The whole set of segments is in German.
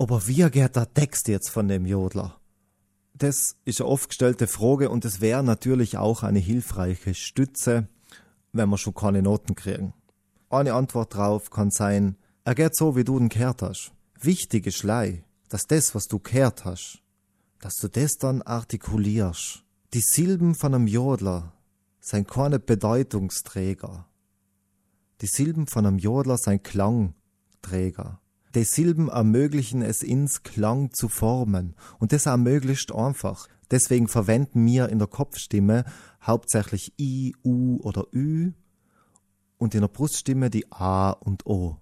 Aber wie geht der Text jetzt von dem Jodler? Das ist eine oft gestellte Frage und es wäre natürlich auch eine hilfreiche Stütze, wenn wir schon keine Noten kriegen. Eine Antwort drauf kann sein, er geht so, wie du den kehrt hast. Wichtig ist lei, dass das, was du kehrt hast, dass du das dann artikulierst. Die Silben von einem Jodler sind keine Bedeutungsträger. Die Silben von einem Jodler sind Klangträger. Die Silben ermöglichen es ins Klang zu formen und das ermöglicht einfach. Deswegen verwenden wir in der Kopfstimme hauptsächlich I, U oder Ü und in der Bruststimme die A und O,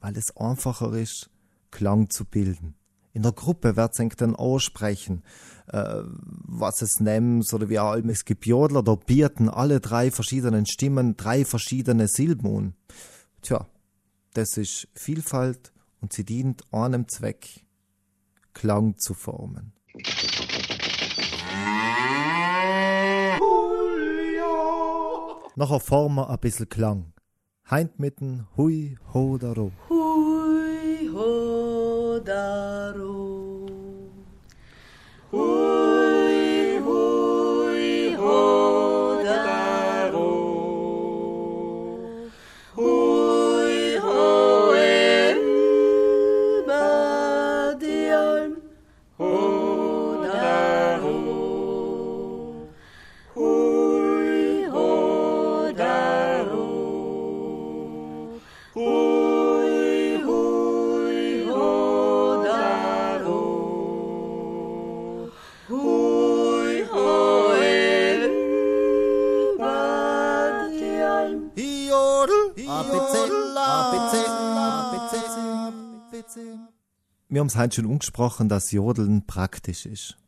weil es einfacher ist, Klang zu bilden. In der Gruppe wird sich dann aussprechen, äh, was es nimmt, oder wie allem es gibt Jodler, da bierten alle drei verschiedenen Stimmen drei verschiedene Silben. Tja, das ist Vielfalt und sie dient einem Zweck, Klang zu formen. Nachher formen wir ein bisschen Klang. Heint mitten Hui Ho Daro. Hui Ho Daro. Wir haben es heute schon umgesprochen, dass Jodeln praktisch ist.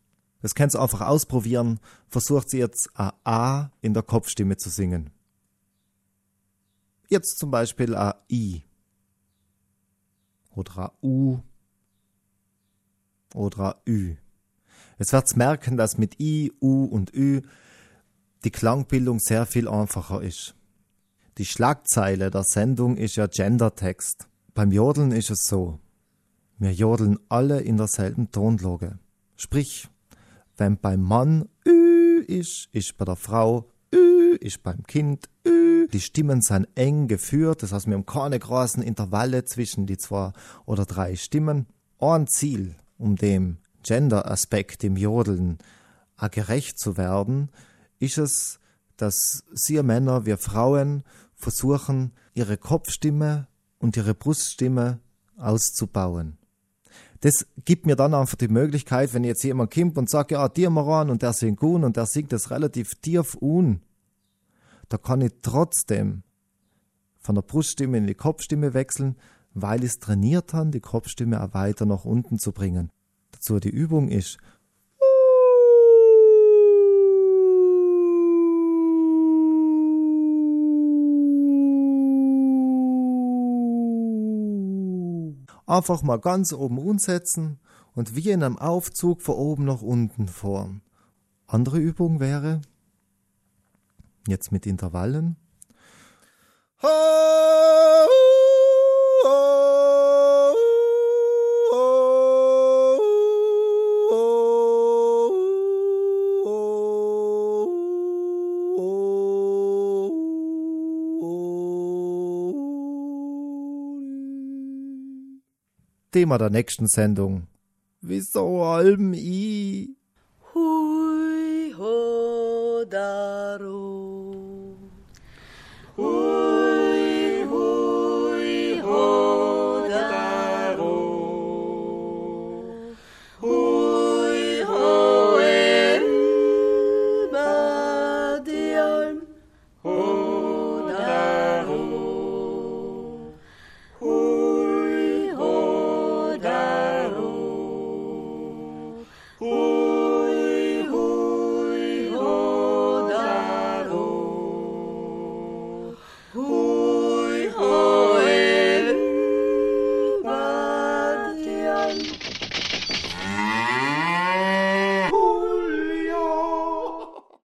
Das kannst du einfach ausprobieren. Versucht sie jetzt ein A in der Kopfstimme zu singen. Jetzt zum Beispiel ein I. Oder ein U. Oder ein Ü. Jetzt wird's merken, dass mit I, U und Ü die Klangbildung sehr viel einfacher ist. Die Schlagzeile der Sendung ist ja Gendertext. Beim Jodeln ist es so. Wir jodeln alle in derselben Tonlage. Sprich, wenn beim Mann Ü ist, ist bei der Frau Ü, ist beim Kind Ü. Die Stimmen sind eng geführt, das heißt, wir haben keine großen Intervalle zwischen die zwei oder drei Stimmen. Ein Ziel, um dem Gender-Aspekt im Jodeln gerecht zu werden, ist es, dass Sie Männer, wir Frauen versuchen, ihre Kopfstimme und ihre Bruststimme auszubauen. Das gibt mir dann einfach die Möglichkeit, wenn jetzt jemand kommt und sagt, ja, dir mal und der singt gut und der singt das relativ tief un, da kann ich trotzdem von der Bruststimme in die Kopfstimme wechseln, weil ich es trainiert habe, die Kopfstimme auch weiter nach unten zu bringen. Dazu die Übung ist, Einfach mal ganz oben umsetzen und wie in einem Aufzug von oben nach unten fahren. Andere Übung wäre, jetzt mit Intervallen. Thema der nächsten Sendung. Wieso allem i? Hui Ho Daro.